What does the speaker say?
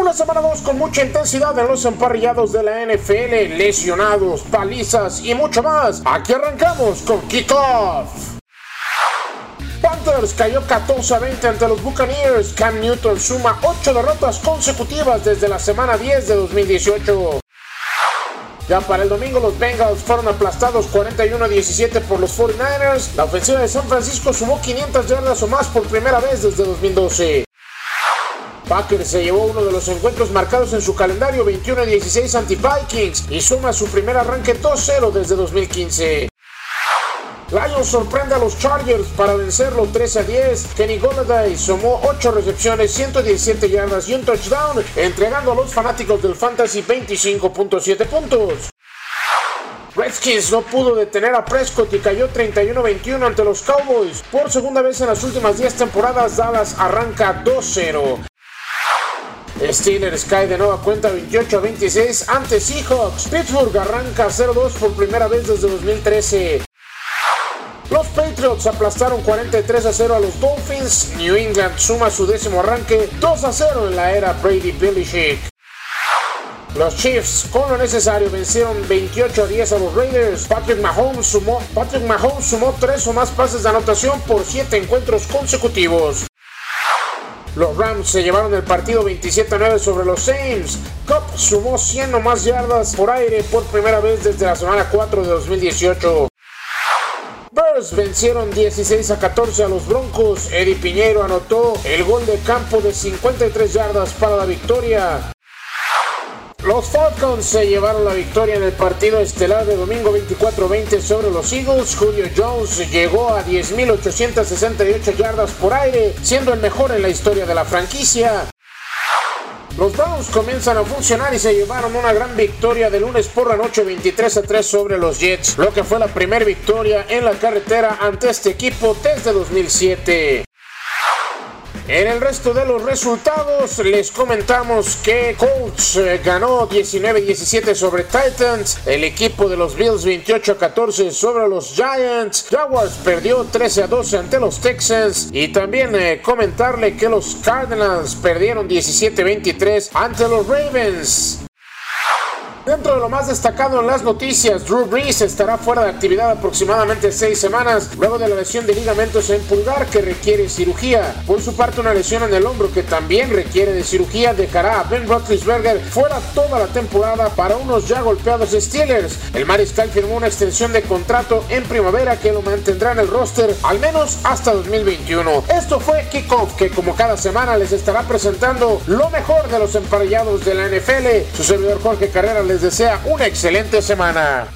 Una semana 2 con mucha intensidad en los emparrillados de la NFL, lesionados, palizas y mucho más. Aquí arrancamos con Kickoff. Panthers cayó 14 a 20 ante los Buccaneers. Cam Newton suma 8 derrotas consecutivas desde la semana 10 de 2018. Ya para el domingo los Bengals fueron aplastados 41 a 17 por los 49ers. La ofensiva de San Francisco sumó 500 yardas o más por primera vez desde 2012. Packers se llevó uno de los encuentros marcados en su calendario 21 a 16 anti-Vikings y suma su primer arranque 2-0 desde 2015. Lions sorprende a los Chargers para vencerlo 13 a 10. Kenny Golladay sumó 8 recepciones, 117 yardas y un touchdown, entregando a los fanáticos del Fantasy 25.7 puntos. Redskins no pudo detener a Prescott y cayó 31-21 ante los Cowboys. Por segunda vez en las últimas 10 temporadas, Dallas arranca 2-0. Steelers cae de nueva cuenta 28 a 26 ante Seahawks. Pittsburgh arranca 0-2 por primera vez desde 2013. Los Patriots aplastaron 43 a 0 a los Dolphins. New England suma su décimo arranque 2 a 0 en la era Brady Belichick. Los Chiefs, con lo necesario, vencieron 28 a 10 a los Raiders. Patrick Mahomes sumó, Patrick Mahomes sumó 3 o más pases de anotación por 7 encuentros consecutivos. Los Rams se llevaron el partido 27 a 9 sobre los Saints. Cup sumó 100 o más yardas por aire por primera vez desde la semana 4 de 2018. Bears vencieron 16 a 14 a los Broncos. Eddie Piñero anotó el gol de campo de 53 yardas para la victoria. Los Falcons se llevaron la victoria en el partido estelar de domingo 24-20 sobre los Eagles. Julio Jones llegó a 10.868 yardas por aire, siendo el mejor en la historia de la franquicia. Los Browns comienzan a funcionar y se llevaron una gran victoria de lunes por la noche 23 a 3 sobre los Jets, lo que fue la primera victoria en la carretera ante este equipo desde 2007. En el resto de los resultados les comentamos que Colts eh, ganó 19-17 sobre Titans, el equipo de los Bills 28-14 sobre los Giants, Jaguars perdió 13-12 ante los Texans y también eh, comentarle que los Cardinals perdieron 17-23 ante los Ravens. Dentro de lo más destacado en las noticias, Drew Brees estará fuera de actividad aproximadamente seis semanas luego de la lesión de ligamentos en pulgar que requiere cirugía. Por su parte, una lesión en el hombro que también requiere de cirugía dejará a Ben Roethlisberger fuera toda la temporada para unos ya golpeados Steelers. El mariscal firmó una extensión de contrato en primavera que lo mantendrá en el roster al menos hasta 2021. Esto fue Kickoff que como cada semana les estará presentando lo mejor de los emparellados de la NFL. Su servidor Jorge Carrera les desea una excelente semana.